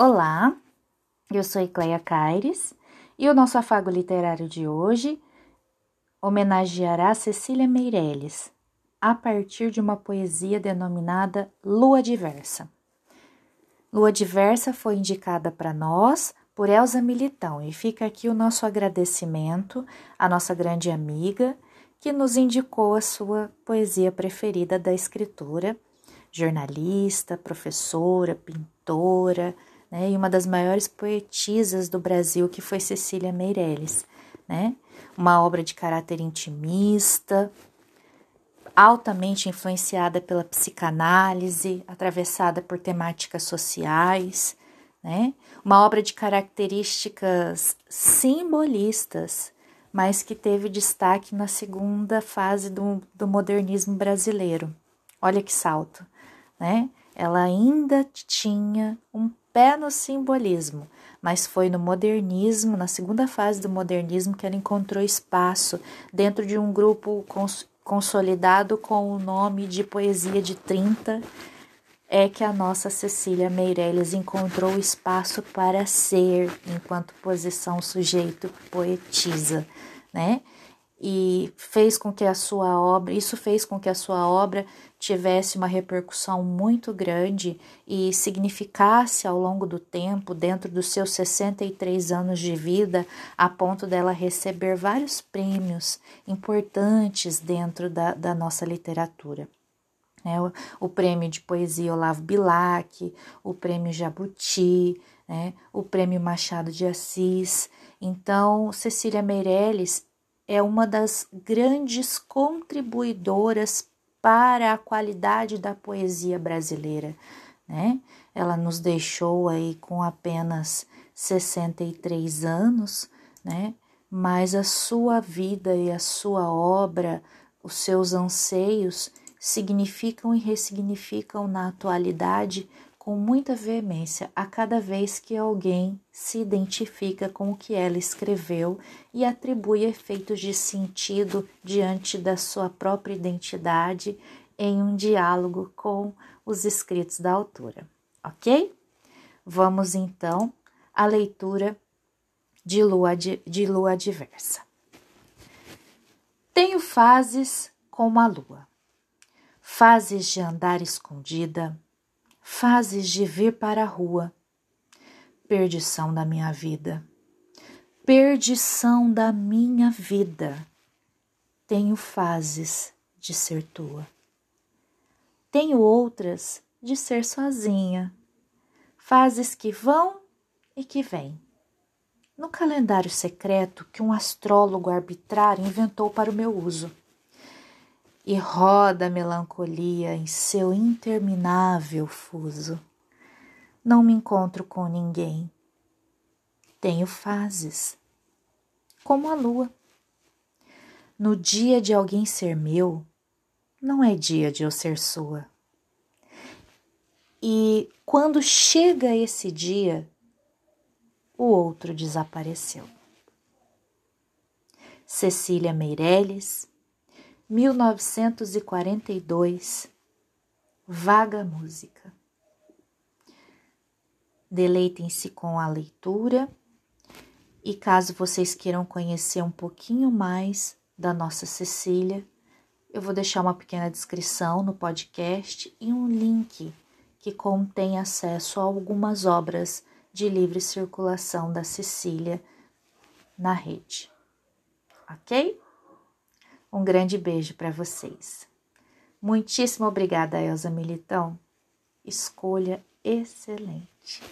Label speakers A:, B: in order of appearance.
A: Olá, eu sou Ecleia Caires e o nosso afago literário de hoje homenageará Cecília Meirelles a partir de uma poesia denominada Lua Diversa. Lua Diversa foi indicada para nós por Elza Militão e fica aqui o nosso agradecimento à nossa grande amiga que nos indicou a sua poesia preferida da escritora, jornalista, professora, pintora, né, e uma das maiores poetisas do Brasil, que foi Cecília Meirelles, né? Uma obra de caráter intimista, altamente influenciada pela psicanálise, atravessada por temáticas sociais, né? Uma obra de características simbolistas, mas que teve destaque na segunda fase do, do modernismo brasileiro. Olha que salto, né? Ela ainda tinha um pé no simbolismo, mas foi no modernismo, na segunda fase do modernismo, que ela encontrou espaço dentro de um grupo cons consolidado com o nome de Poesia de 30, é que a nossa Cecília Meirelles encontrou espaço para ser, enquanto posição sujeito poetisa, né? E fez com que a sua obra, isso fez com que a sua obra tivesse uma repercussão muito grande e significasse ao longo do tempo, dentro dos seus 63 anos de vida, a ponto dela receber vários prêmios importantes dentro da, da nossa literatura. É, o, o, prêmio de poesia Olavo Bilac, o prêmio Jabuti, né, o prêmio Machado de Assis. Então, Cecília Meirelles é uma das grandes contribuidoras para a qualidade da poesia brasileira, né? Ela nos deixou aí com apenas 63 anos, né? Mas a sua vida e a sua obra, os seus anseios significam e ressignificam na atualidade com muita veemência a cada vez que alguém se identifica com o que ela escreveu e atribui efeitos de sentido diante da sua própria identidade em um diálogo com os escritos da autora, ok? Vamos então à leitura de lua, de, de lua diversa. Tenho fases como a lua, fases de andar escondida fases de vir para a rua. Perdição da minha vida. Perdição da minha vida. Tenho fases de ser tua. Tenho outras de ser sozinha. Fases que vão e que vêm. No calendário secreto que um astrólogo arbitrário inventou para o meu uso e roda a melancolia em seu interminável fuso. Não me encontro com ninguém. Tenho fases, como a lua. No dia de alguém ser meu, não é dia de eu ser sua. E quando chega esse dia, o outro desapareceu. Cecília Meirelles, 1942 Vaga Música. Deleitem-se com a leitura e caso vocês queiram conhecer um pouquinho mais da nossa Cecília, eu vou deixar uma pequena descrição no podcast e um link que contém acesso a algumas obras de livre circulação da Cecília na rede. Ok? Um grande beijo para vocês. Muitíssimo obrigada, Elza Militão. Escolha excelente.